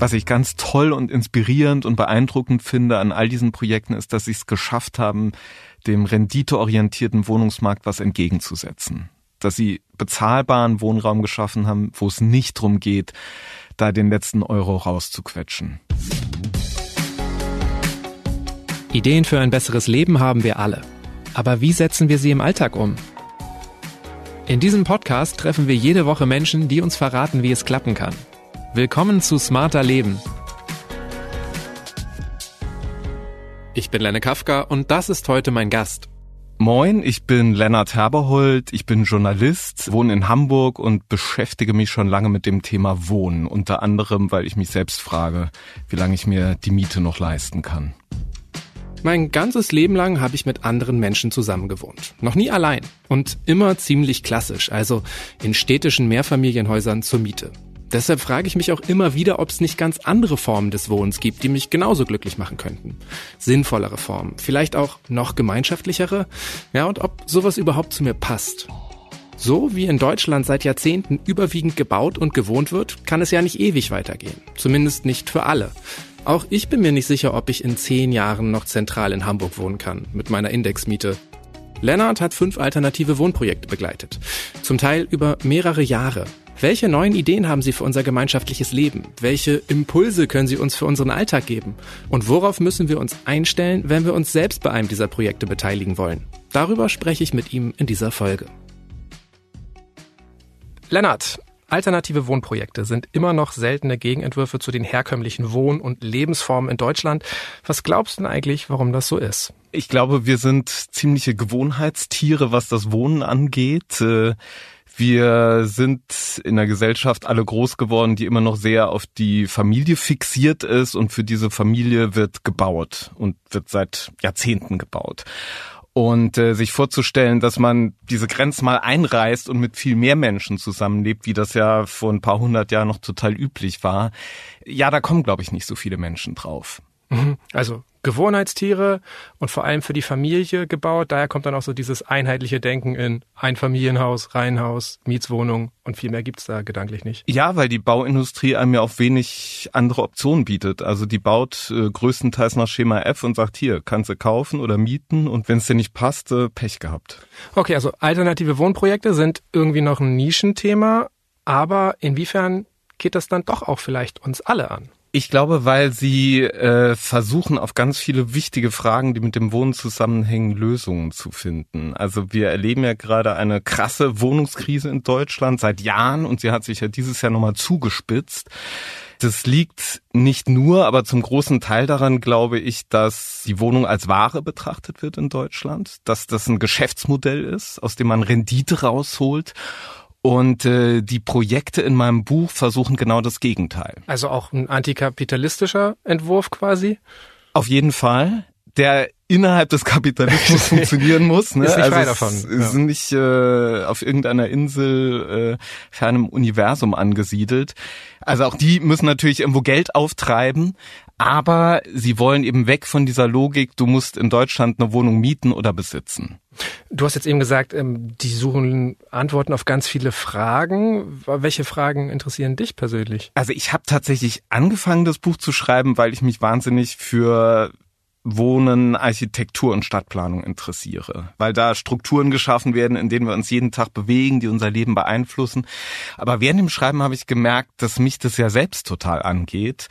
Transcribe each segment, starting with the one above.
Was ich ganz toll und inspirierend und beeindruckend finde an all diesen Projekten ist, dass sie es geschafft haben, dem renditeorientierten Wohnungsmarkt was entgegenzusetzen. Dass sie bezahlbaren Wohnraum geschaffen haben, wo es nicht darum geht, da den letzten Euro rauszuquetschen. Ideen für ein besseres Leben haben wir alle. Aber wie setzen wir sie im Alltag um? In diesem Podcast treffen wir jede Woche Menschen, die uns verraten, wie es klappen kann. Willkommen zu Smarter Leben. Ich bin Lenne Kafka und das ist heute mein Gast. Moin, ich bin Lennart Herberhold, ich bin Journalist, wohne in Hamburg und beschäftige mich schon lange mit dem Thema Wohnen, unter anderem, weil ich mich selbst frage, wie lange ich mir die Miete noch leisten kann. Mein ganzes Leben lang habe ich mit anderen Menschen zusammengewohnt. Noch nie allein und immer ziemlich klassisch, also in städtischen Mehrfamilienhäusern zur Miete. Deshalb frage ich mich auch immer wieder, ob es nicht ganz andere Formen des Wohnens gibt, die mich genauso glücklich machen könnten. Sinnvollere Formen, vielleicht auch noch gemeinschaftlichere. Ja, und ob sowas überhaupt zu mir passt. So wie in Deutschland seit Jahrzehnten überwiegend gebaut und gewohnt wird, kann es ja nicht ewig weitergehen. Zumindest nicht für alle. Auch ich bin mir nicht sicher, ob ich in zehn Jahren noch zentral in Hamburg wohnen kann, mit meiner Indexmiete. Lennart hat fünf alternative Wohnprojekte begleitet. Zum Teil über mehrere Jahre. Welche neuen Ideen haben Sie für unser gemeinschaftliches Leben? Welche Impulse können Sie uns für unseren Alltag geben? Und worauf müssen wir uns einstellen, wenn wir uns selbst bei einem dieser Projekte beteiligen wollen? Darüber spreche ich mit ihm in dieser Folge. Lennart, alternative Wohnprojekte sind immer noch seltene Gegenentwürfe zu den herkömmlichen Wohn- und Lebensformen in Deutschland. Was glaubst du denn eigentlich, warum das so ist? Ich glaube, wir sind ziemliche Gewohnheitstiere, was das Wohnen angeht. Äh, wir sind in der Gesellschaft alle groß geworden, die immer noch sehr auf die Familie fixiert ist und für diese Familie wird gebaut und wird seit Jahrzehnten gebaut. Und äh, sich vorzustellen, dass man diese Grenze mal einreißt und mit viel mehr Menschen zusammenlebt, wie das ja vor ein paar hundert Jahren noch total üblich war, ja, da kommen, glaube ich, nicht so viele Menschen drauf. Mhm. Also Gewohnheitstiere und vor allem für die Familie gebaut. Daher kommt dann auch so dieses einheitliche Denken in Einfamilienhaus, Reihenhaus, Mietswohnung und viel mehr gibt's da gedanklich nicht. Ja, weil die Bauindustrie einem ja auch wenig andere Optionen bietet. Also die baut äh, größtenteils nach Schema F und sagt, hier, kannst du kaufen oder mieten und wenn es dir nicht passt, äh, Pech gehabt. Okay, also alternative Wohnprojekte sind irgendwie noch ein Nischenthema, aber inwiefern geht das dann doch auch vielleicht uns alle an? Ich glaube, weil sie äh, versuchen, auf ganz viele wichtige Fragen, die mit dem Wohnen zusammenhängen, Lösungen zu finden. Also wir erleben ja gerade eine krasse Wohnungskrise in Deutschland seit Jahren und sie hat sich ja dieses Jahr nochmal zugespitzt. Das liegt nicht nur, aber zum großen Teil daran, glaube ich, dass die Wohnung als Ware betrachtet wird in Deutschland, dass das ein Geschäftsmodell ist, aus dem man Rendite rausholt und äh, die Projekte in meinem Buch versuchen genau das Gegenteil. Also auch ein antikapitalistischer Entwurf quasi? Auf jeden Fall. Der innerhalb des Kapitalismus funktionieren muss. Ne? Ist nicht also frei davon. Ja. sind nicht äh, auf irgendeiner Insel äh, fernem Universum angesiedelt. Also auch die müssen natürlich irgendwo Geld auftreiben, aber sie wollen eben weg von dieser Logik, du musst in Deutschland eine Wohnung mieten oder besitzen. Du hast jetzt eben gesagt, ähm, die suchen Antworten auf ganz viele Fragen. Welche Fragen interessieren dich persönlich? Also ich habe tatsächlich angefangen, das Buch zu schreiben, weil ich mich wahnsinnig für Wohnen, Architektur und Stadtplanung interessiere, weil da Strukturen geschaffen werden, in denen wir uns jeden Tag bewegen, die unser Leben beeinflussen. Aber während dem Schreiben habe ich gemerkt, dass mich das ja selbst total angeht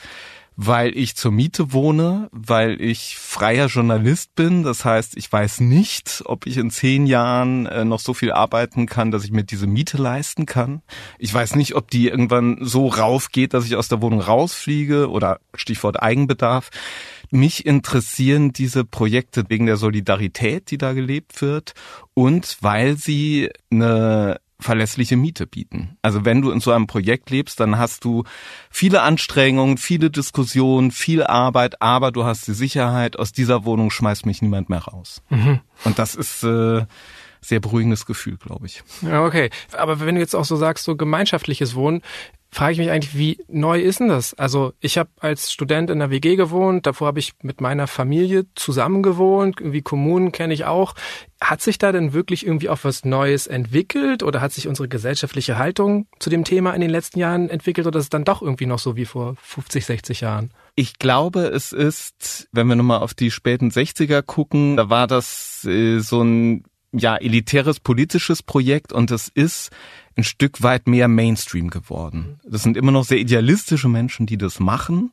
weil ich zur Miete wohne, weil ich freier Journalist bin. Das heißt, ich weiß nicht, ob ich in zehn Jahren äh, noch so viel arbeiten kann, dass ich mir diese Miete leisten kann. Ich weiß nicht, ob die irgendwann so raufgeht, dass ich aus der Wohnung rausfliege oder Stichwort Eigenbedarf. Mich interessieren diese Projekte wegen der Solidarität, die da gelebt wird und weil sie eine verlässliche Miete bieten. Also wenn du in so einem Projekt lebst, dann hast du viele Anstrengungen, viele Diskussionen, viel Arbeit, aber du hast die Sicherheit, aus dieser Wohnung schmeißt mich niemand mehr raus. Mhm. Und das ist äh, sehr beruhigendes Gefühl, glaube ich. Ja, okay. Aber wenn du jetzt auch so sagst, so gemeinschaftliches Wohnen, frage ich mich eigentlich, wie neu ist denn das? Also ich habe als Student in der WG gewohnt, davor habe ich mit meiner Familie zusammen gewohnt, irgendwie Kommunen kenne ich auch. Hat sich da denn wirklich irgendwie auch was Neues entwickelt oder hat sich unsere gesellschaftliche Haltung zu dem Thema in den letzten Jahren entwickelt oder ist es dann doch irgendwie noch so wie vor 50, 60 Jahren? Ich glaube, es ist, wenn wir nochmal auf die späten 60er gucken, da war das äh, so ein ja elitäres politisches Projekt und es ist ein Stück weit mehr Mainstream geworden. Das sind immer noch sehr idealistische Menschen, die das machen.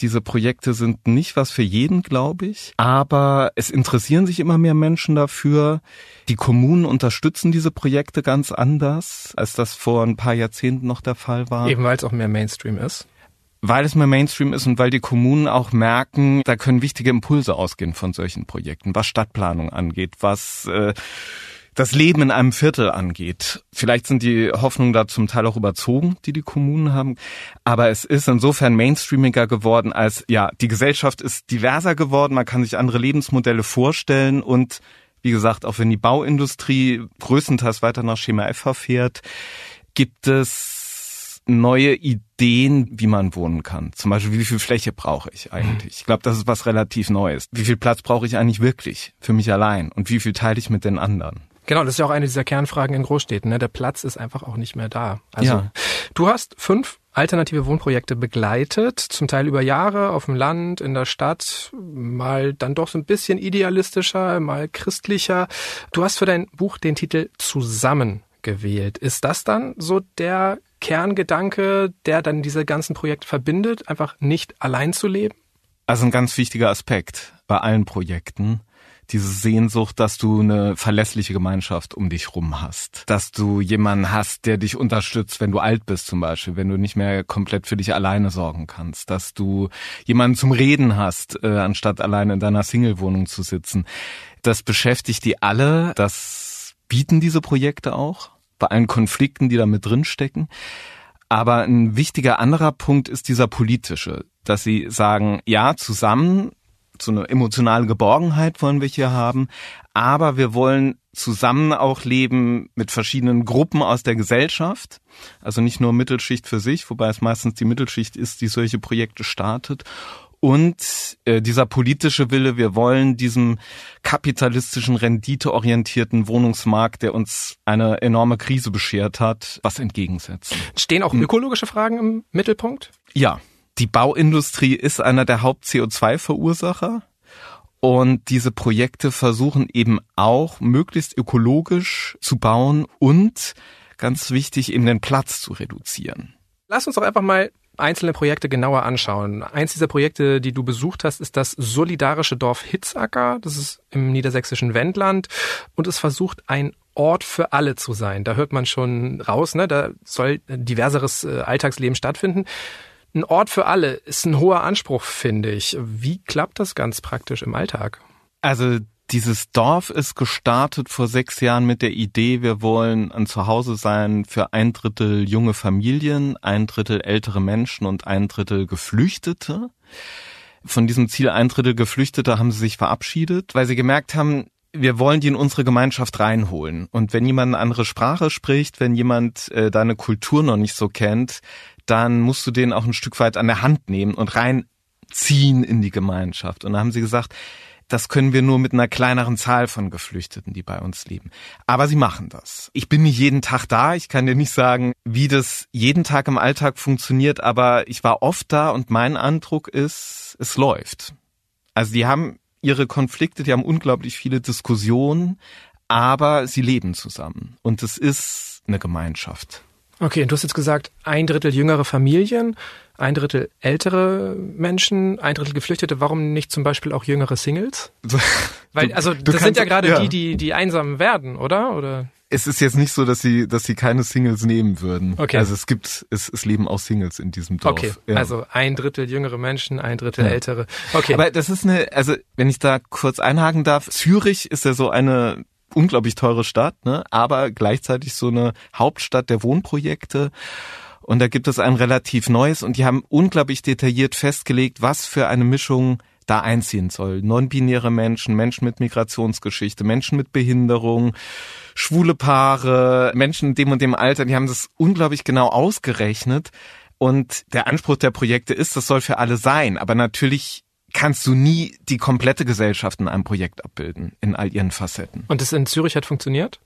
Diese Projekte sind nicht was für jeden, glaube ich. Aber es interessieren sich immer mehr Menschen dafür. Die Kommunen unterstützen diese Projekte ganz anders, als das vor ein paar Jahrzehnten noch der Fall war. Eben weil es auch mehr Mainstream ist. Weil es mehr Mainstream ist und weil die Kommunen auch merken, da können wichtige Impulse ausgehen von solchen Projekten, was Stadtplanung angeht, was äh, das Leben in einem Viertel angeht. Vielleicht sind die Hoffnungen da zum Teil auch überzogen, die die Kommunen haben. Aber es ist insofern mainstreamiger geworden, als ja, die Gesellschaft ist diverser geworden. Man kann sich andere Lebensmodelle vorstellen und wie gesagt, auch wenn die Bauindustrie größtenteils weiter nach Schema F verfährt, gibt es neue Ideen, wie man wohnen kann. Zum Beispiel, wie viel Fläche brauche ich eigentlich? Ich glaube, das ist was relativ Neues. Wie viel Platz brauche ich eigentlich wirklich für mich allein? Und wie viel teile ich mit den anderen? Genau, das ist ja auch eine dieser Kernfragen in Großstädten. Ne? Der Platz ist einfach auch nicht mehr da. Also ja. du hast fünf alternative Wohnprojekte begleitet, zum Teil über Jahre auf dem Land, in der Stadt, mal dann doch so ein bisschen idealistischer, mal christlicher. Du hast für dein Buch den Titel Zusammen gewählt. Ist das dann so der Kerngedanke, der dann diese ganzen Projekte verbindet, einfach nicht allein zu leben? Also ein ganz wichtiger Aspekt bei allen Projekten diese Sehnsucht, dass du eine verlässliche Gemeinschaft um dich rum hast. Dass du jemanden hast, der dich unterstützt, wenn du alt bist zum Beispiel, wenn du nicht mehr komplett für dich alleine sorgen kannst. Dass du jemanden zum Reden hast, äh, anstatt alleine in deiner Single-Wohnung zu sitzen. Das beschäftigt die alle. Das bieten diese Projekte auch bei allen Konflikten, die da mit drinstecken. Aber ein wichtiger anderer Punkt ist dieser politische, dass sie sagen, ja, zusammen so eine emotionale Geborgenheit wollen wir hier haben, aber wir wollen zusammen auch leben mit verschiedenen Gruppen aus der Gesellschaft, also nicht nur Mittelschicht für sich, wobei es meistens die Mittelschicht ist, die solche Projekte startet. Und äh, dieser politische Wille, wir wollen diesem kapitalistischen, renditeorientierten Wohnungsmarkt, der uns eine enorme Krise beschert hat, was entgegensetzen. Stehen auch ökologische Fragen im Mittelpunkt? Ja, die Bauindustrie ist einer der Haupt-CO2-Verursacher. Und diese Projekte versuchen eben auch möglichst ökologisch zu bauen und ganz wichtig eben den Platz zu reduzieren. Lass uns doch einfach mal einzelne Projekte genauer anschauen. Eins dieser Projekte, die du besucht hast, ist das solidarische Dorf Hitzacker. Das ist im niedersächsischen Wendland und es versucht ein Ort für alle zu sein. Da hört man schon raus, ne? Da soll diverseres äh, Alltagsleben stattfinden ein Ort für alle ist ein hoher Anspruch, finde ich. Wie klappt das ganz praktisch im Alltag? Also dieses Dorf ist gestartet vor sechs Jahren mit der Idee, wir wollen ein Zuhause sein für ein Drittel junge Familien, ein Drittel ältere Menschen und ein Drittel Geflüchtete. Von diesem Ziel ein Drittel Geflüchtete haben sie sich verabschiedet, weil sie gemerkt haben, wir wollen die in unsere Gemeinschaft reinholen. Und wenn jemand eine andere Sprache spricht, wenn jemand äh, deine Kultur noch nicht so kennt, dann musst du den auch ein Stück weit an der Hand nehmen und reinziehen in die Gemeinschaft. Und da haben sie gesagt, das können wir nur mit einer kleineren Zahl von Geflüchteten, die bei uns leben. Aber sie machen das. Ich bin nicht jeden Tag da. Ich kann dir nicht sagen, wie das jeden Tag im Alltag funktioniert, aber ich war oft da und mein Eindruck ist, es läuft. Also die haben ihre Konflikte, die haben unglaublich viele Diskussionen, aber sie leben zusammen. Und es ist eine Gemeinschaft. Okay, und du hast jetzt gesagt, ein Drittel jüngere Familien, ein Drittel ältere Menschen, ein Drittel Geflüchtete. Warum nicht zum Beispiel auch jüngere Singles? Weil, also, das sind ja gerade ja. die, die, die einsam werden, oder? Oder? Es ist jetzt nicht so, dass sie, dass sie keine Singles nehmen würden. Okay. Also es gibt, es, es leben auch Singles in diesem Dorf. Okay. Ja. Also ein Drittel jüngere Menschen, ein Drittel ja. ältere. Okay. Aber das ist eine, also wenn ich da kurz einhaken darf, Zürich ist ja so eine unglaublich teure Stadt, ne? aber gleichzeitig so eine Hauptstadt der Wohnprojekte. Und da gibt es ein relativ neues und die haben unglaublich detailliert festgelegt, was für eine Mischung da einziehen soll. Non-binäre Menschen, Menschen mit Migrationsgeschichte, Menschen mit Behinderung, schwule Paare, Menschen in dem und dem Alter, die haben das unglaublich genau ausgerechnet. Und der Anspruch der Projekte ist, das soll für alle sein. Aber natürlich kannst du nie die komplette Gesellschaft in einem Projekt abbilden, in all ihren Facetten. Und das in Zürich hat funktioniert?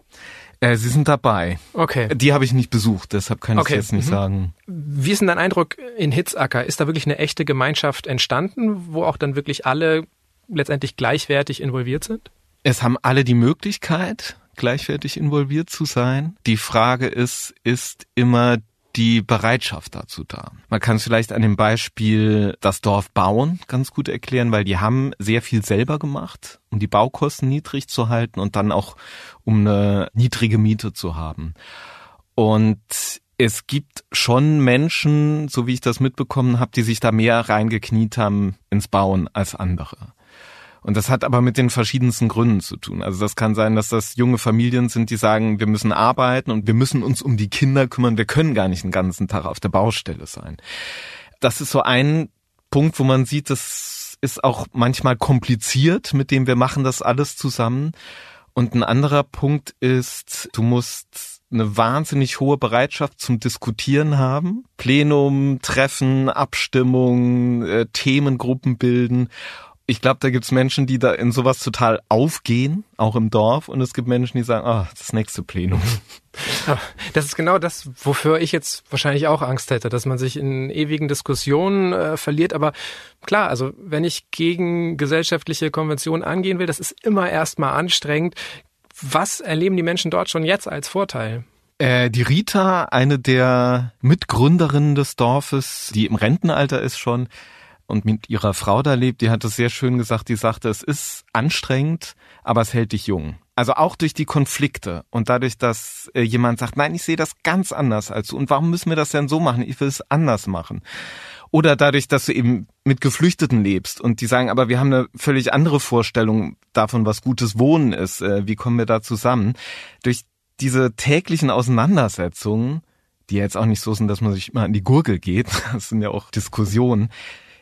Äh, sie sind dabei. Okay. Die habe ich nicht besucht, deshalb kann ich okay. jetzt nicht mhm. sagen. Wie ist denn dein Eindruck in Hitzacker? Ist da wirklich eine echte Gemeinschaft entstanden, wo auch dann wirklich alle letztendlich gleichwertig involviert sind? Es haben alle die Möglichkeit, gleichwertig involviert zu sein. Die Frage ist, ist immer die Bereitschaft dazu da. Man kann es vielleicht an dem Beispiel das Dorf bauen ganz gut erklären, weil die haben sehr viel selber gemacht, um die Baukosten niedrig zu halten und dann auch um eine niedrige Miete zu haben. Und es gibt schon Menschen, so wie ich das mitbekommen habe, die sich da mehr reingekniet haben ins Bauen als andere. Und das hat aber mit den verschiedensten Gründen zu tun. Also das kann sein, dass das junge Familien sind, die sagen, wir müssen arbeiten und wir müssen uns um die Kinder kümmern. Wir können gar nicht den ganzen Tag auf der Baustelle sein. Das ist so ein Punkt, wo man sieht, das ist auch manchmal kompliziert, mit dem wir machen das alles zusammen. Und ein anderer Punkt ist, du musst eine wahnsinnig hohe Bereitschaft zum Diskutieren haben. Plenum, Treffen, Abstimmung, äh, Themengruppen bilden ich glaube, da gibt's Menschen, die da in sowas total aufgehen, auch im Dorf, und es gibt Menschen, die sagen, ah, das nächste Plenum. Das ist genau das, wofür ich jetzt wahrscheinlich auch Angst hätte, dass man sich in ewigen Diskussionen äh, verliert. Aber klar, also wenn ich gegen gesellschaftliche Konventionen angehen will, das ist immer erstmal anstrengend. Was erleben die Menschen dort schon jetzt als Vorteil? Äh, die Rita, eine der Mitgründerinnen des Dorfes, die im Rentenalter ist schon, und mit ihrer Frau da lebt, die hat es sehr schön gesagt, die sagte, es ist anstrengend, aber es hält dich jung. Also auch durch die Konflikte und dadurch, dass äh, jemand sagt, nein, ich sehe das ganz anders als du. Und warum müssen wir das denn so machen? Ich will es anders machen. Oder dadurch, dass du eben mit Geflüchteten lebst und die sagen, aber wir haben eine völlig andere Vorstellung davon, was gutes Wohnen ist. Äh, wie kommen wir da zusammen? Durch diese täglichen Auseinandersetzungen, die jetzt auch nicht so sind, dass man sich immer an die Gurgel geht, das sind ja auch Diskussionen,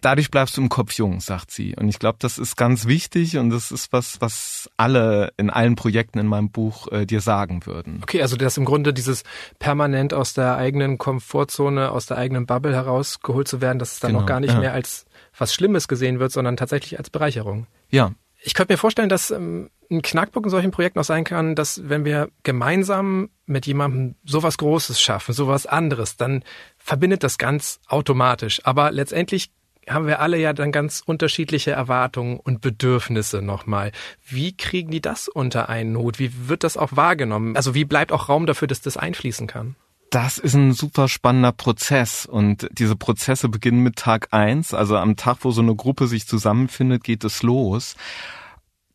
dadurch bleibst du im Kopf jung, sagt sie. Und ich glaube, das ist ganz wichtig und das ist was, was alle in allen Projekten in meinem Buch äh, dir sagen würden. Okay, also das im Grunde dieses permanent aus der eigenen Komfortzone, aus der eigenen Bubble herausgeholt zu werden, dass es dann genau, auch gar nicht ja. mehr als was Schlimmes gesehen wird, sondern tatsächlich als Bereicherung. Ja. Ich könnte mir vorstellen, dass ähm, ein Knackpunkt in solchen Projekten auch sein kann, dass wenn wir gemeinsam mit jemandem sowas Großes schaffen, sowas anderes, dann verbindet das ganz automatisch. Aber letztendlich haben wir alle ja dann ganz unterschiedliche Erwartungen und Bedürfnisse nochmal. Wie kriegen die das unter einen Hut? Wie wird das auch wahrgenommen? Also wie bleibt auch Raum dafür, dass das einfließen kann? Das ist ein super spannender Prozess und diese Prozesse beginnen mit Tag eins, also am Tag, wo so eine Gruppe sich zusammenfindet, geht es los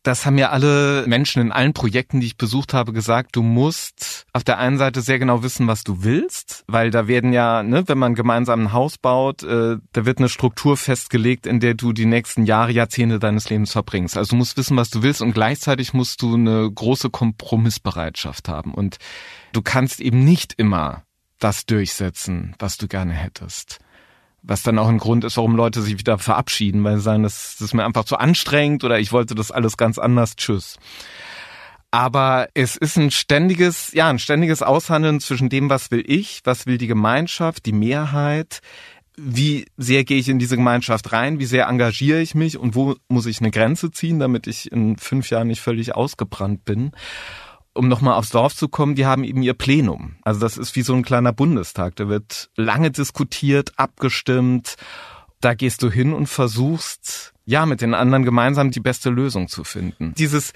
das haben ja alle Menschen in allen Projekten, die ich besucht habe, gesagt, du musst auf der einen Seite sehr genau wissen, was du willst, weil da werden ja, ne, wenn man gemeinsam ein Haus baut, äh, da wird eine Struktur festgelegt, in der du die nächsten Jahre, Jahrzehnte deines Lebens verbringst. Also du musst wissen, was du willst und gleichzeitig musst du eine große Kompromissbereitschaft haben und du kannst eben nicht immer das durchsetzen, was du gerne hättest. Was dann auch ein Grund ist, warum Leute sich wieder verabschieden, weil sie sagen, das, das ist mir einfach zu anstrengend oder ich wollte das alles ganz anders. Tschüss. Aber es ist ein ständiges, ja, ein ständiges Aushandeln zwischen dem, was will ich, was will die Gemeinschaft, die Mehrheit, wie sehr gehe ich in diese Gemeinschaft rein, wie sehr engagiere ich mich und wo muss ich eine Grenze ziehen, damit ich in fünf Jahren nicht völlig ausgebrannt bin um nochmal aufs Dorf zu kommen, die haben eben ihr Plenum. Also das ist wie so ein kleiner Bundestag. Da wird lange diskutiert, abgestimmt. Da gehst du hin und versuchst, ja, mit den anderen gemeinsam die beste Lösung zu finden. Dieses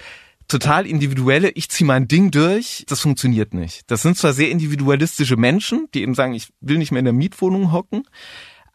total individuelle, ich ziehe mein Ding durch, das funktioniert nicht. Das sind zwar sehr individualistische Menschen, die eben sagen, ich will nicht mehr in der Mietwohnung hocken,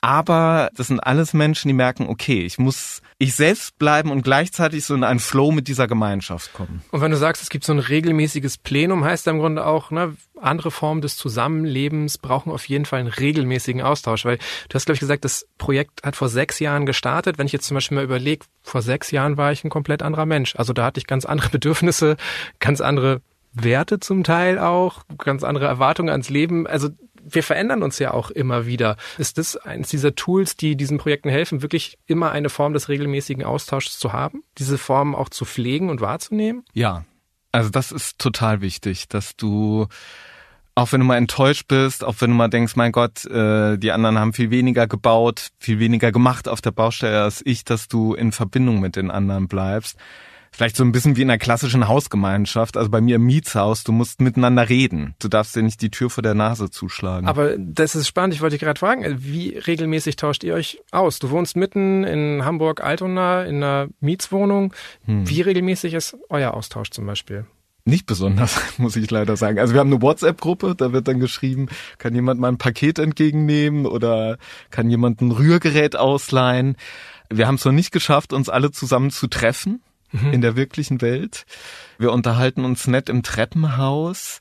aber das sind alles Menschen, die merken, okay, ich muss ich selbst bleiben und gleichzeitig so in einen Flow mit dieser Gemeinschaft kommen. Und wenn du sagst, es gibt so ein regelmäßiges Plenum, heißt da im Grunde auch, ne, andere Formen des Zusammenlebens brauchen auf jeden Fall einen regelmäßigen Austausch, weil du hast, glaube ich, gesagt, das Projekt hat vor sechs Jahren gestartet. Wenn ich jetzt zum Beispiel mal überlege, vor sechs Jahren war ich ein komplett anderer Mensch. Also da hatte ich ganz andere Bedürfnisse, ganz andere Werte zum Teil auch, ganz andere Erwartungen ans Leben. Also wir verändern uns ja auch immer wieder. Ist das eines dieser Tools, die diesen Projekten helfen, wirklich immer eine Form des regelmäßigen Austauschs zu haben? Diese Form auch zu pflegen und wahrzunehmen? Ja, also das ist total wichtig, dass du auch wenn du mal enttäuscht bist, auch wenn du mal denkst, mein Gott, äh, die anderen haben viel weniger gebaut, viel weniger gemacht auf der Baustelle als ich, dass du in Verbindung mit den anderen bleibst. Vielleicht so ein bisschen wie in einer klassischen Hausgemeinschaft. Also bei mir im Mietshaus, du musst miteinander reden. Du darfst dir nicht die Tür vor der Nase zuschlagen. Aber das ist spannend. Ich wollte dich gerade fragen, wie regelmäßig tauscht ihr euch aus? Du wohnst mitten in Hamburg-Altona in einer Mietswohnung. Hm. Wie regelmäßig ist euer Austausch zum Beispiel? Nicht besonders, muss ich leider sagen. Also wir haben eine WhatsApp-Gruppe, da wird dann geschrieben, kann jemand mal ein Paket entgegennehmen oder kann jemand ein Rührgerät ausleihen. Wir haben es noch nicht geschafft, uns alle zusammen zu treffen mhm. in der wirklichen Welt. Wir unterhalten uns nett im Treppenhaus.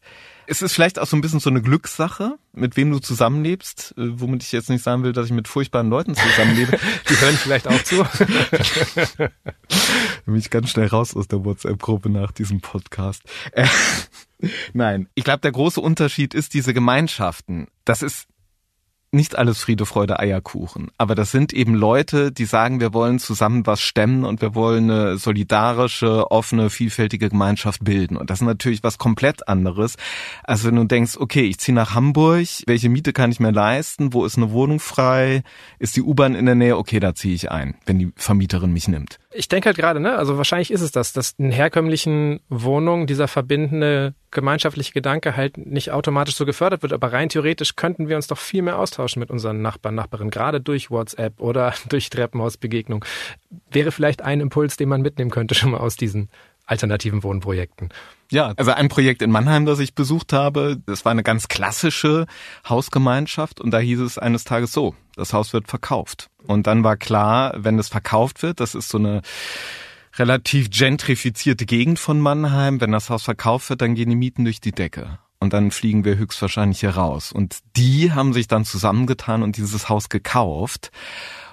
Es ist vielleicht auch so ein bisschen so eine Glückssache, mit wem du zusammenlebst, äh, womit ich jetzt nicht sagen will, dass ich mit furchtbaren Leuten zusammenlebe. Die hören vielleicht auch zu. bin ich ganz schnell raus aus der WhatsApp-Gruppe nach diesem Podcast. Äh, nein, ich glaube, der große Unterschied ist diese Gemeinschaften. Das ist nicht alles Friede, Freude, Eierkuchen. Aber das sind eben Leute, die sagen, wir wollen zusammen was stemmen und wir wollen eine solidarische, offene, vielfältige Gemeinschaft bilden. Und das ist natürlich was komplett anderes, als wenn du denkst, okay, ich ziehe nach Hamburg, welche Miete kann ich mir leisten, wo ist eine Wohnung frei, ist die U-Bahn in der Nähe, okay, da ziehe ich ein, wenn die Vermieterin mich nimmt. Ich denke halt gerade, ne, also wahrscheinlich ist es das, dass in herkömmlichen Wohnungen dieser verbindende gemeinschaftliche Gedanke halt nicht automatisch so gefördert wird, aber rein theoretisch könnten wir uns doch viel mehr austauschen mit unseren Nachbarn, Nachbarinnen, gerade durch WhatsApp oder durch Treppenhausbegegnung. Wäre vielleicht ein Impuls, den man mitnehmen könnte schon mal aus diesen alternativen Wohnprojekten. Ja, also ein Projekt in Mannheim, das ich besucht habe, das war eine ganz klassische Hausgemeinschaft und da hieß es eines Tages so, das Haus wird verkauft. Und dann war klar, wenn es verkauft wird, das ist so eine relativ gentrifizierte Gegend von Mannheim, wenn das Haus verkauft wird, dann gehen die Mieten durch die Decke. Und dann fliegen wir höchstwahrscheinlich hier raus. Und die haben sich dann zusammengetan und dieses Haus gekauft.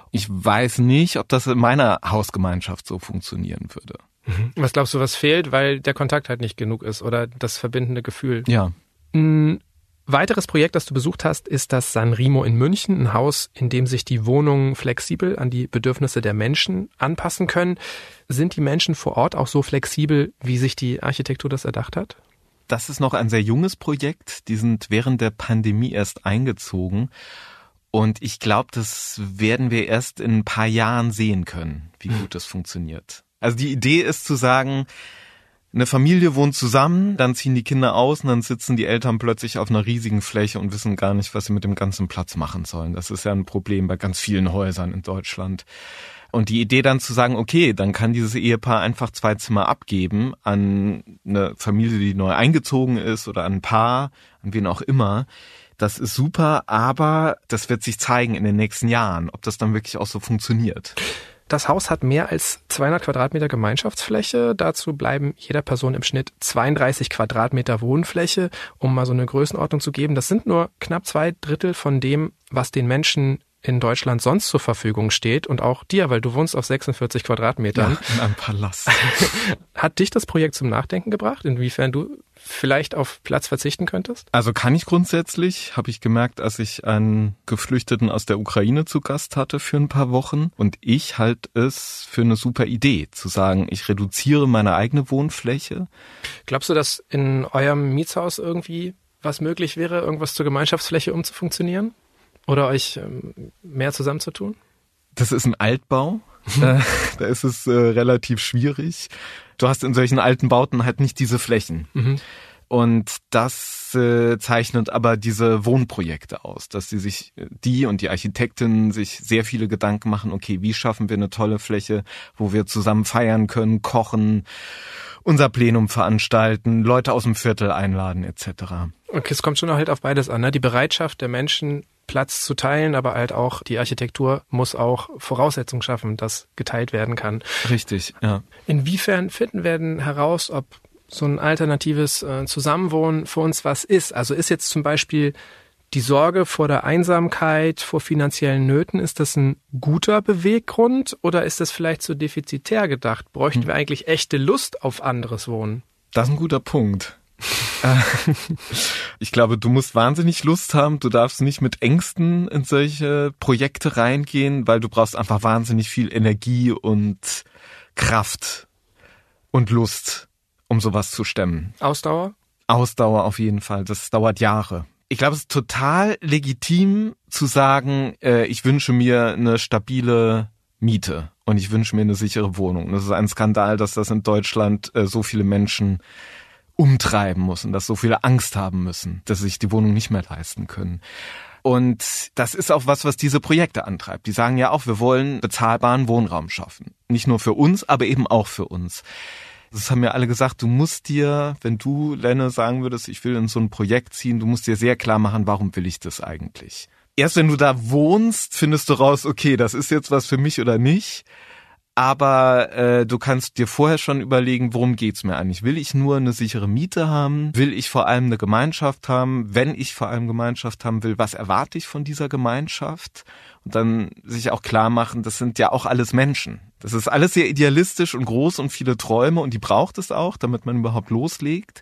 Ich weiß nicht, ob das in meiner Hausgemeinschaft so funktionieren würde. Mhm. Was glaubst du, was fehlt, weil der Kontakt halt nicht genug ist oder das verbindende Gefühl? Ja. Weiteres Projekt, das du besucht hast, ist das San Remo in München, ein Haus, in dem sich die Wohnungen flexibel an die Bedürfnisse der Menschen anpassen können. Sind die Menschen vor Ort auch so flexibel, wie sich die Architektur das erdacht hat? Das ist noch ein sehr junges Projekt. Die sind während der Pandemie erst eingezogen. Und ich glaube, das werden wir erst in ein paar Jahren sehen können, wie gut das funktioniert. Also die Idee ist zu sagen, eine Familie wohnt zusammen, dann ziehen die Kinder aus und dann sitzen die Eltern plötzlich auf einer riesigen Fläche und wissen gar nicht, was sie mit dem ganzen Platz machen sollen. Das ist ja ein Problem bei ganz vielen Häusern in Deutschland. Und die Idee dann zu sagen, okay, dann kann dieses Ehepaar einfach zwei Zimmer abgeben an eine Familie, die neu eingezogen ist oder an ein Paar, an wen auch immer. Das ist super, aber das wird sich zeigen in den nächsten Jahren, ob das dann wirklich auch so funktioniert. Das Haus hat mehr als 200 Quadratmeter Gemeinschaftsfläche. Dazu bleiben jeder Person im Schnitt 32 Quadratmeter Wohnfläche, um mal so eine Größenordnung zu geben. Das sind nur knapp zwei Drittel von dem, was den Menschen in Deutschland sonst zur Verfügung steht und auch dir, weil du wohnst auf 46 Quadratmetern. Ja, in einem Palast. Hat dich das Projekt zum Nachdenken gebracht, inwiefern du vielleicht auf Platz verzichten könntest? Also kann ich grundsätzlich, habe ich gemerkt, als ich einen Geflüchteten aus der Ukraine zu Gast hatte für ein paar Wochen und ich halte es für eine super Idee zu sagen, ich reduziere meine eigene Wohnfläche. Glaubst du, dass in eurem Mietshaus irgendwie was möglich wäre, irgendwas zur Gemeinschaftsfläche umzufunktionieren? Oder euch ähm, mehr zusammenzutun? Das ist ein Altbau. Äh, da ist es äh, relativ schwierig. Du hast in solchen alten Bauten halt nicht diese Flächen. Mhm. Und das äh, zeichnet aber diese Wohnprojekte aus, dass sie sich, die und die Architekten sich sehr viele Gedanken machen, okay, wie schaffen wir eine tolle Fläche, wo wir zusammen feiern können, kochen, unser Plenum veranstalten, Leute aus dem Viertel einladen, etc. Okay, es kommt schon halt auf beides an, ne? Die Bereitschaft der Menschen, Platz zu teilen, aber halt auch die Architektur muss auch Voraussetzungen schaffen, dass geteilt werden kann. Richtig, ja. Inwiefern finden wir denn heraus, ob so ein alternatives äh, Zusammenwohnen für uns was ist? Also ist jetzt zum Beispiel die Sorge vor der Einsamkeit, vor finanziellen Nöten, ist das ein guter Beweggrund oder ist das vielleicht zu so defizitär gedacht? Bräuchten hm. wir eigentlich echte Lust auf anderes Wohnen? Das ist ein guter Punkt. ich glaube, du musst wahnsinnig Lust haben. Du darfst nicht mit Ängsten in solche Projekte reingehen, weil du brauchst einfach wahnsinnig viel Energie und Kraft und Lust, um sowas zu stemmen. Ausdauer? Ausdauer auf jeden Fall. Das dauert Jahre. Ich glaube, es ist total legitim zu sagen, äh, ich wünsche mir eine stabile Miete und ich wünsche mir eine sichere Wohnung. Das ist ein Skandal, dass das in Deutschland äh, so viele Menschen umtreiben muss und dass so viele Angst haben müssen, dass sie sich die Wohnung nicht mehr leisten können. Und das ist auch was, was diese Projekte antreibt. Die sagen ja auch, wir wollen bezahlbaren Wohnraum schaffen. Nicht nur für uns, aber eben auch für uns. Das haben mir alle gesagt, du musst dir, wenn du, Lenne, sagen würdest, ich will in so ein Projekt ziehen, du musst dir sehr klar machen, warum will ich das eigentlich? Erst wenn du da wohnst, findest du raus, okay, das ist jetzt was für mich oder nicht aber äh, du kannst dir vorher schon überlegen, worum geht's mir eigentlich? Will ich nur eine sichere Miete haben? Will ich vor allem eine Gemeinschaft haben? Wenn ich vor allem Gemeinschaft haben will, was erwarte ich von dieser Gemeinschaft? Und dann sich auch klar machen, das sind ja auch alles Menschen. Das ist alles sehr idealistisch und groß und viele Träume und die braucht es auch, damit man überhaupt loslegt.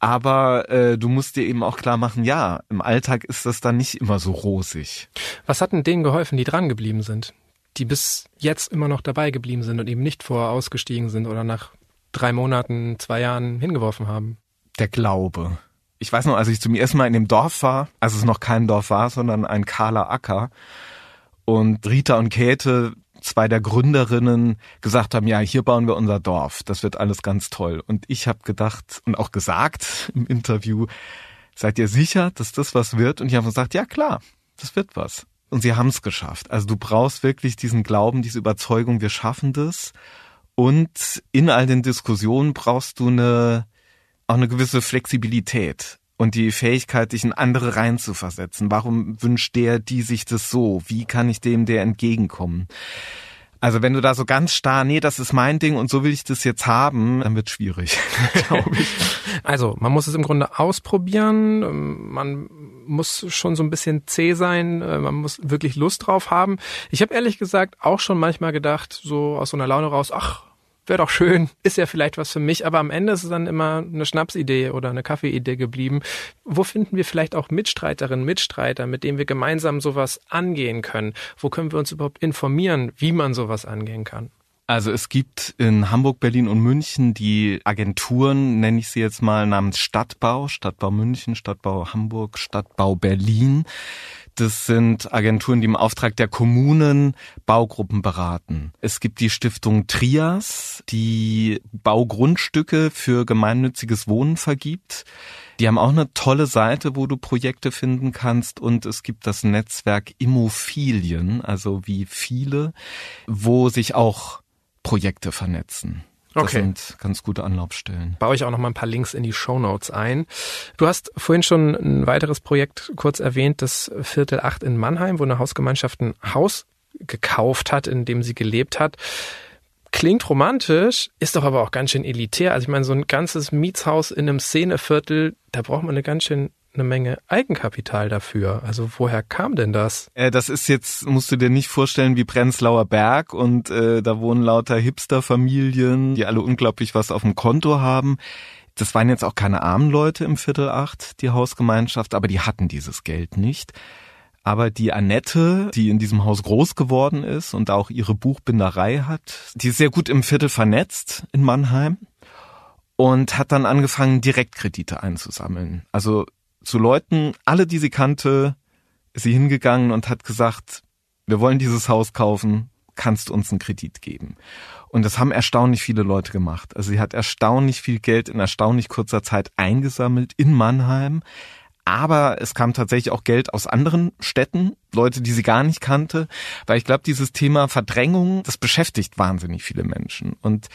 Aber äh, du musst dir eben auch klar machen, ja, im Alltag ist das dann nicht immer so rosig. Was hat denn denen geholfen, die dran geblieben sind? Die bis jetzt immer noch dabei geblieben sind und eben nicht vorher ausgestiegen sind oder nach drei Monaten, zwei Jahren hingeworfen haben? Der Glaube. Ich weiß noch, als ich zum ersten Mal in dem Dorf war, als es noch kein Dorf war, sondern ein kahler Acker, und Rita und Käthe, zwei der Gründerinnen, gesagt haben, ja, hier bauen wir unser Dorf, das wird alles ganz toll. Und ich habe gedacht und auch gesagt im Interview, seid ihr sicher, dass das was wird? Und ich habe gesagt, ja klar, das wird was. Und sie haben es geschafft. Also du brauchst wirklich diesen Glauben, diese Überzeugung, wir schaffen das. Und in all den Diskussionen brauchst du eine, auch eine gewisse Flexibilität und die Fähigkeit, dich in andere reinzuversetzen. Warum wünscht der, die sich das so? Wie kann ich dem der entgegenkommen? Also wenn du da so ganz starr, nee, das ist mein Ding und so will ich das jetzt haben, dann wird schwierig, glaube ich. Also man muss es im Grunde ausprobieren, man muss schon so ein bisschen zäh sein, man muss wirklich Lust drauf haben. Ich habe ehrlich gesagt auch schon manchmal gedacht, so aus so einer Laune raus, ach, wäre doch schön, ist ja vielleicht was für mich, aber am Ende ist es dann immer eine Schnapsidee oder eine Kaffeeidee geblieben. Wo finden wir vielleicht auch Mitstreiterinnen, Mitstreiter, mit denen wir gemeinsam sowas angehen können? Wo können wir uns überhaupt informieren, wie man sowas angehen kann? Also es gibt in Hamburg, Berlin und München die Agenturen, nenne ich sie jetzt mal namens Stadtbau, Stadtbau München, Stadtbau Hamburg, Stadtbau Berlin. Das sind Agenturen, die im Auftrag der Kommunen Baugruppen beraten. Es gibt die Stiftung Trias, die Baugrundstücke für gemeinnütziges Wohnen vergibt. Die haben auch eine tolle Seite, wo du Projekte finden kannst und es gibt das Netzwerk Immofilien, also wie viele, wo sich auch Projekte vernetzen. Das okay. sind ganz gute Anlaufstellen. Baue ich auch noch mal ein paar Links in die Show Notes ein. Du hast vorhin schon ein weiteres Projekt kurz erwähnt, das Viertel 8 in Mannheim, wo eine Hausgemeinschaft ein Haus gekauft hat, in dem sie gelebt hat. Klingt romantisch, ist doch aber auch ganz schön elitär. Also ich meine, so ein ganzes Mietshaus in einem Szeneviertel, da braucht man eine ganz schön eine Menge Eigenkapital dafür. Also woher kam denn das? Äh, das ist jetzt, musst du dir nicht vorstellen wie Prenzlauer Berg und äh, da wohnen lauter Hipster-Familien, die alle unglaublich was auf dem Konto haben. Das waren jetzt auch keine armen Leute im Viertel acht, die Hausgemeinschaft, aber die hatten dieses Geld nicht. Aber die Annette, die in diesem Haus groß geworden ist und auch ihre Buchbinderei hat, die ist sehr gut im Viertel vernetzt in Mannheim und hat dann angefangen, Direktkredite einzusammeln. Also zu Leuten, alle, die sie kannte, ist sie hingegangen und hat gesagt, wir wollen dieses Haus kaufen, kannst du uns einen Kredit geben? Und das haben erstaunlich viele Leute gemacht. Also sie hat erstaunlich viel Geld in erstaunlich kurzer Zeit eingesammelt in Mannheim. Aber es kam tatsächlich auch Geld aus anderen Städten, Leute, die sie gar nicht kannte, weil ich glaube, dieses Thema Verdrängung, das beschäftigt wahnsinnig viele Menschen. Und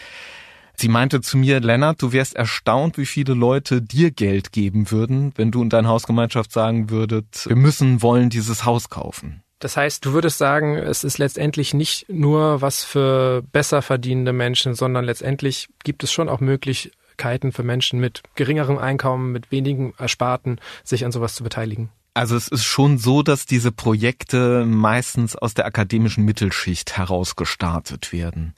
Sie meinte zu mir, Lennart, du wärst erstaunt, wie viele Leute dir Geld geben würden, wenn du und deine Hausgemeinschaft sagen würdet, wir müssen, wollen dieses Haus kaufen. Das heißt, du würdest sagen, es ist letztendlich nicht nur was für besser verdienende Menschen, sondern letztendlich gibt es schon auch Möglichkeiten für Menschen mit geringerem Einkommen, mit wenigen Ersparten, sich an sowas zu beteiligen. Also es ist schon so, dass diese Projekte meistens aus der akademischen Mittelschicht heraus gestartet werden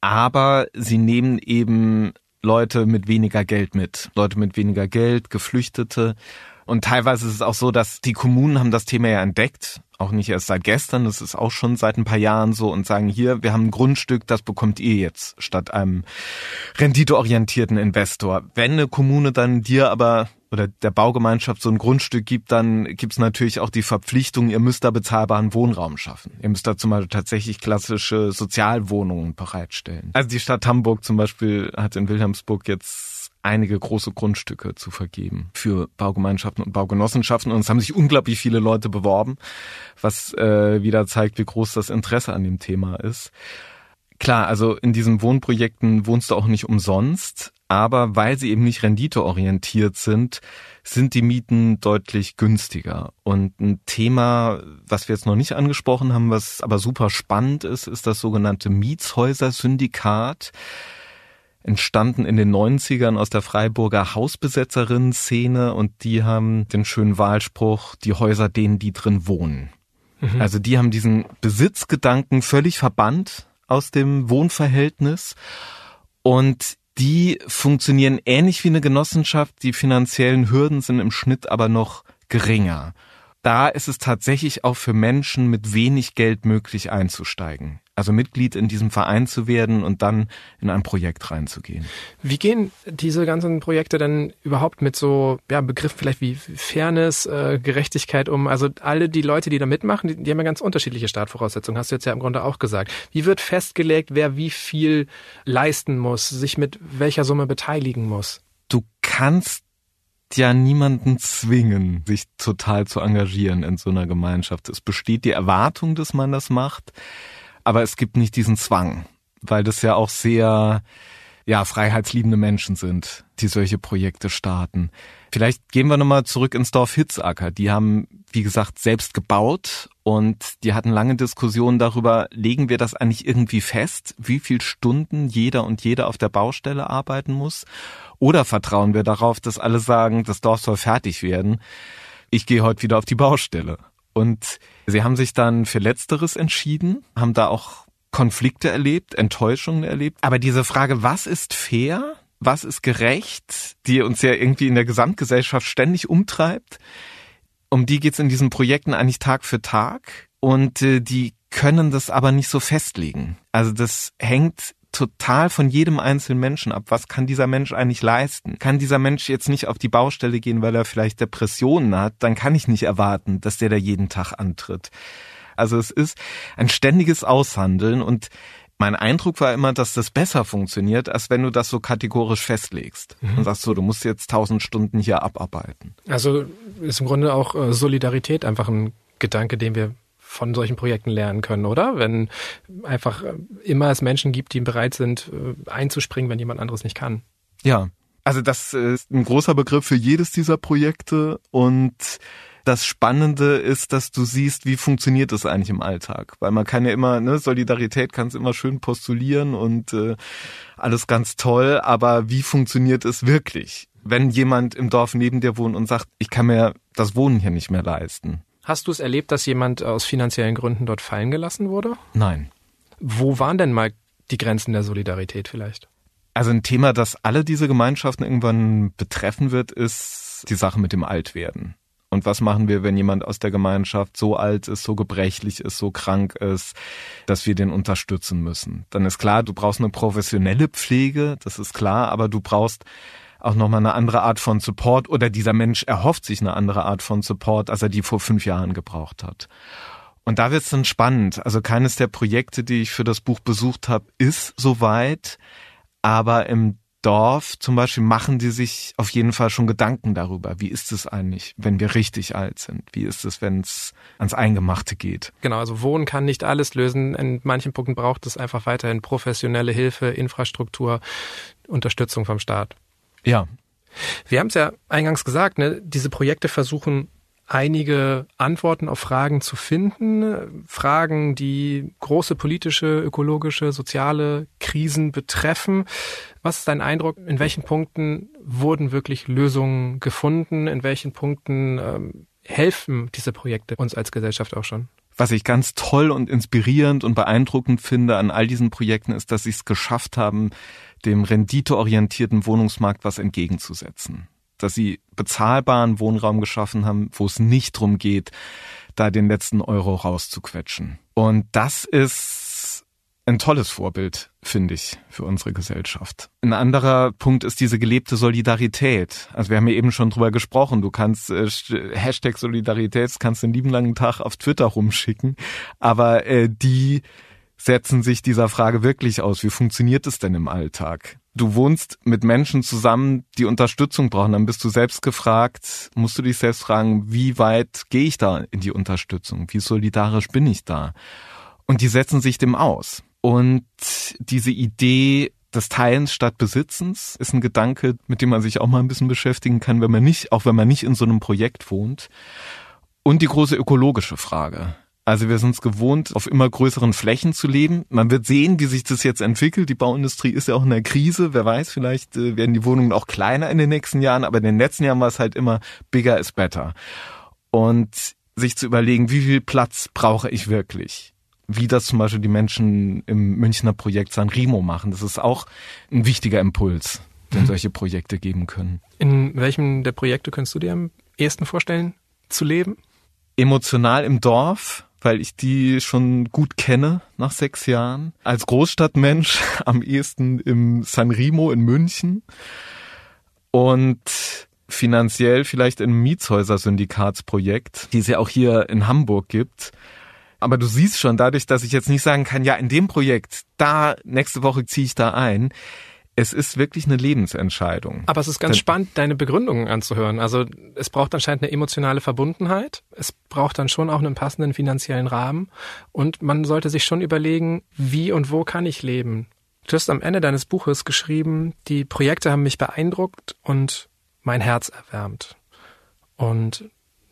aber sie nehmen eben Leute mit weniger Geld mit. Leute mit weniger Geld, Geflüchtete. Und teilweise ist es auch so, dass die Kommunen haben das Thema ja entdeckt, auch nicht erst seit gestern, das ist auch schon seit ein paar Jahren so und sagen hier, wir haben ein Grundstück, das bekommt ihr jetzt statt einem renditeorientierten Investor. Wenn eine Kommune dann dir aber oder der Baugemeinschaft so ein Grundstück gibt, dann gibt es natürlich auch die Verpflichtung, ihr müsst da bezahlbaren Wohnraum schaffen. Ihr müsst da zum Beispiel tatsächlich klassische Sozialwohnungen bereitstellen. Also die Stadt Hamburg zum Beispiel hat in Wilhelmsburg jetzt einige große Grundstücke zu vergeben für Baugemeinschaften und Baugenossenschaften. Und es haben sich unglaublich viele Leute beworben, was äh, wieder zeigt, wie groß das Interesse an dem Thema ist. Klar, also in diesen Wohnprojekten wohnst du auch nicht umsonst, aber weil sie eben nicht renditeorientiert sind, sind die Mieten deutlich günstiger. Und ein Thema, was wir jetzt noch nicht angesprochen haben, was aber super spannend ist, ist das sogenannte Mietshäuser-Syndikat entstanden in den 90ern aus der Freiburger Hausbesetzerinnen-Szene und die haben den schönen Wahlspruch, die Häuser denen, die drin wohnen. Mhm. Also die haben diesen Besitzgedanken völlig verbannt aus dem Wohnverhältnis und die funktionieren ähnlich wie eine Genossenschaft. Die finanziellen Hürden sind im Schnitt aber noch geringer. Da ist es tatsächlich auch für Menschen mit wenig Geld möglich einzusteigen also Mitglied in diesem Verein zu werden und dann in ein Projekt reinzugehen. Wie gehen diese ganzen Projekte denn überhaupt mit so ja, Begriffen vielleicht wie Fairness, äh, Gerechtigkeit um? Also alle die Leute, die da mitmachen, die, die haben ja ganz unterschiedliche Startvoraussetzungen, hast du jetzt ja im Grunde auch gesagt. Wie wird festgelegt, wer wie viel leisten muss, sich mit welcher Summe beteiligen muss? Du kannst ja niemanden zwingen, sich total zu engagieren in so einer Gemeinschaft. Es besteht die Erwartung, dass man das macht aber es gibt nicht diesen Zwang, weil das ja auch sehr ja, freiheitsliebende Menschen sind, die solche Projekte starten. Vielleicht gehen wir nochmal zurück ins Dorf Hitzacker. Die haben, wie gesagt, selbst gebaut und die hatten lange Diskussionen darüber, legen wir das eigentlich irgendwie fest, wie viel Stunden jeder und jede auf der Baustelle arbeiten muss? Oder vertrauen wir darauf, dass alle sagen, das Dorf soll fertig werden? Ich gehe heute wieder auf die Baustelle. Und sie haben sich dann für Letzteres entschieden, haben da auch Konflikte erlebt, Enttäuschungen erlebt. Aber diese Frage, was ist fair, was ist gerecht, die uns ja irgendwie in der Gesamtgesellschaft ständig umtreibt, um die geht's in diesen Projekten eigentlich Tag für Tag. Und äh, die können das aber nicht so festlegen. Also das hängt total von jedem einzelnen Menschen ab. Was kann dieser Mensch eigentlich leisten? Kann dieser Mensch jetzt nicht auf die Baustelle gehen, weil er vielleicht Depressionen hat? Dann kann ich nicht erwarten, dass der da jeden Tag antritt. Also es ist ein ständiges Aushandeln und mein Eindruck war immer, dass das besser funktioniert, als wenn du das so kategorisch festlegst mhm. und sagst so, du musst jetzt tausend Stunden hier abarbeiten. Also ist im Grunde auch äh, Solidarität einfach ein Gedanke, den wir von solchen Projekten lernen können, oder? Wenn einfach äh, immer es Menschen gibt, die bereit sind, äh, einzuspringen, wenn jemand anderes nicht kann. Ja, also das ist ein großer Begriff für jedes dieser Projekte und das Spannende ist, dass du siehst, wie funktioniert das eigentlich im Alltag. Weil man kann ja immer, ne, Solidarität kannst immer schön postulieren und äh, alles ganz toll, aber wie funktioniert es wirklich? Wenn jemand im Dorf neben dir wohnt und sagt, ich kann mir das Wohnen hier nicht mehr leisten, Hast du es erlebt, dass jemand aus finanziellen Gründen dort fallen gelassen wurde? Nein. Wo waren denn mal die Grenzen der Solidarität vielleicht? Also ein Thema, das alle diese Gemeinschaften irgendwann betreffen wird, ist die Sache mit dem Altwerden. Und was machen wir, wenn jemand aus der Gemeinschaft so alt ist, so gebrechlich ist, so krank ist, dass wir den unterstützen müssen? Dann ist klar, du brauchst eine professionelle Pflege, das ist klar, aber du brauchst auch nochmal eine andere Art von Support oder dieser Mensch erhofft sich eine andere Art von Support, als er die vor fünf Jahren gebraucht hat. Und da wird es dann spannend. Also keines der Projekte, die ich für das Buch besucht habe, ist soweit, aber im Dorf zum Beispiel machen die sich auf jeden Fall schon Gedanken darüber. Wie ist es eigentlich, wenn wir richtig alt sind? Wie ist es, wenn es ans Eingemachte geht? Genau, also Wohnen kann nicht alles lösen. In manchen Punkten braucht es einfach weiterhin professionelle Hilfe, Infrastruktur, Unterstützung vom Staat. Ja. Wir haben es ja eingangs gesagt, ne? diese Projekte versuchen einige Antworten auf Fragen zu finden, Fragen, die große politische, ökologische, soziale Krisen betreffen. Was ist dein Eindruck? In welchen Punkten wurden wirklich Lösungen gefunden? In welchen Punkten ähm, helfen diese Projekte uns als Gesellschaft auch schon? Was ich ganz toll und inspirierend und beeindruckend finde an all diesen Projekten ist, dass sie es geschafft haben, dem renditeorientierten Wohnungsmarkt was entgegenzusetzen. Dass sie bezahlbaren Wohnraum geschaffen haben, wo es nicht drum geht, da den letzten Euro rauszuquetschen. Und das ist ein tolles Vorbild, finde ich, für unsere Gesellschaft. Ein anderer Punkt ist diese gelebte Solidarität. Also wir haben ja eben schon drüber gesprochen. Du kannst äh, Hashtag Solidarität, kannst den lieben langen Tag auf Twitter rumschicken, aber äh, die setzen sich dieser Frage wirklich aus. Wie funktioniert es denn im Alltag? Du wohnst mit Menschen zusammen, die Unterstützung brauchen. Dann bist du selbst gefragt, musst du dich selbst fragen, wie weit gehe ich da in die Unterstützung? Wie solidarisch bin ich da? Und die setzen sich dem aus. Und diese Idee des Teilens statt Besitzens ist ein Gedanke, mit dem man sich auch mal ein bisschen beschäftigen kann, wenn man nicht, auch wenn man nicht in so einem Projekt wohnt. Und die große ökologische Frage. Also wir sind es gewohnt, auf immer größeren Flächen zu leben. Man wird sehen, wie sich das jetzt entwickelt. Die Bauindustrie ist ja auch in der Krise. Wer weiß, vielleicht äh, werden die Wohnungen auch kleiner in den nächsten Jahren. Aber in den letzten Jahren war es halt immer bigger is better. Und sich zu überlegen, wie viel Platz brauche ich wirklich? Wie das zum Beispiel die Menschen im Münchner Projekt San Remo machen. Das ist auch ein wichtiger Impuls, den mhm. solche Projekte geben können. In welchem der Projekte könntest du dir am ehesten vorstellen zu leben? Emotional im Dorf, weil ich die schon gut kenne nach sechs Jahren. Als Großstadtmensch am ehesten im San Remo in München und finanziell vielleicht im Mietshäuser-Syndikatsprojekt, die es ja auch hier in Hamburg gibt. Aber du siehst schon, dadurch, dass ich jetzt nicht sagen kann, ja, in dem Projekt, da, nächste Woche ziehe ich da ein, es ist wirklich eine Lebensentscheidung. Aber es ist ganz spannend, deine Begründungen anzuhören. Also es braucht anscheinend eine emotionale Verbundenheit. Es braucht dann schon auch einen passenden finanziellen Rahmen. Und man sollte sich schon überlegen, wie und wo kann ich leben. Du hast am Ende deines Buches geschrieben, die Projekte haben mich beeindruckt und mein Herz erwärmt. Und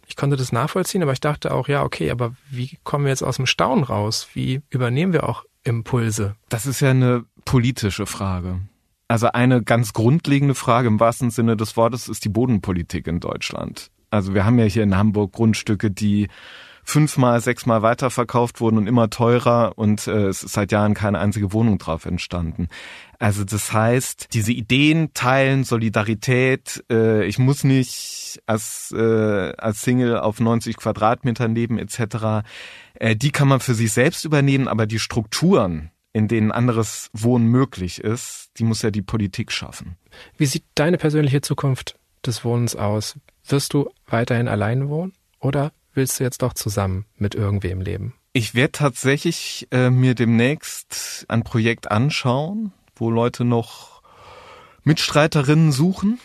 ich konnte das nachvollziehen, aber ich dachte auch, ja, okay, aber wie kommen wir jetzt aus dem Staunen raus? Wie übernehmen wir auch Impulse? Das ist ja eine politische Frage. Also eine ganz grundlegende Frage im wahrsten Sinne des Wortes ist die Bodenpolitik in Deutschland. Also wir haben ja hier in Hamburg Grundstücke, die fünfmal, sechsmal weiterverkauft wurden und immer teurer und äh, es ist seit Jahren keine einzige Wohnung drauf entstanden. Also das heißt, diese Ideen teilen, Solidarität, äh, ich muss nicht als, äh, als Single auf 90 Quadratmetern leben etc., äh, die kann man für sich selbst übernehmen, aber die Strukturen, in denen anderes Wohnen möglich ist, die muss ja die Politik schaffen. Wie sieht deine persönliche Zukunft des Wohnens aus? Wirst du weiterhin allein wohnen oder willst du jetzt doch zusammen mit irgendwem leben? Ich werde tatsächlich äh, mir demnächst ein Projekt anschauen, wo Leute noch Mitstreiterinnen suchen.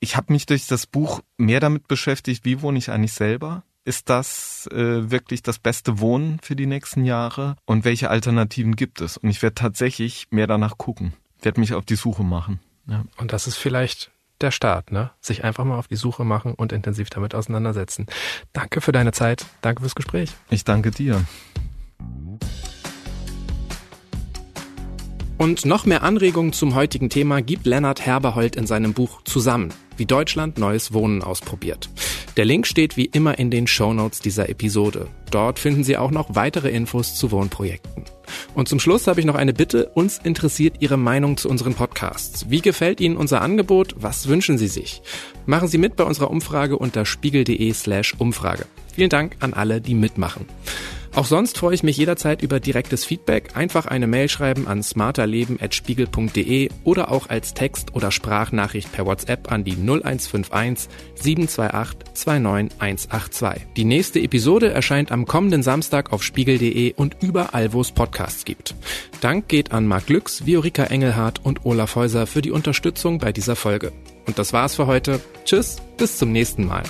Ich habe mich durch das Buch mehr damit beschäftigt, wie wohne ich eigentlich selber ist das äh, wirklich das beste Wohnen für die nächsten Jahre? Und welche Alternativen gibt es? Und ich werde tatsächlich mehr danach gucken. Werde mich auf die Suche machen. Ja. Und das ist vielleicht der Start, ne? Sich einfach mal auf die Suche machen und intensiv damit auseinandersetzen. Danke für deine Zeit. Danke fürs Gespräch. Ich danke dir. Und noch mehr Anregungen zum heutigen Thema gibt Lennart Herberhold in seinem Buch Zusammen, wie Deutschland neues Wohnen ausprobiert. Der Link steht wie immer in den Shownotes dieser Episode. Dort finden Sie auch noch weitere Infos zu Wohnprojekten. Und zum Schluss habe ich noch eine Bitte. Uns interessiert Ihre Meinung zu unseren Podcasts. Wie gefällt Ihnen unser Angebot? Was wünschen Sie sich? Machen Sie mit bei unserer Umfrage unter spiegel.de slash Umfrage. Vielen Dank an alle, die mitmachen. Auch sonst freue ich mich jederzeit über direktes Feedback. Einfach eine Mail schreiben an smarterleben.spiegel.de oder auch als Text- oder Sprachnachricht per WhatsApp an die 0151 728 29182. Die nächste Episode erscheint am kommenden Samstag auf spiegel.de und überall, wo es Podcasts gibt. Dank geht an Marc Glücks, Viorika Engelhardt und Olaf Häuser für die Unterstützung bei dieser Folge. Und das war's für heute. Tschüss, bis zum nächsten Mal.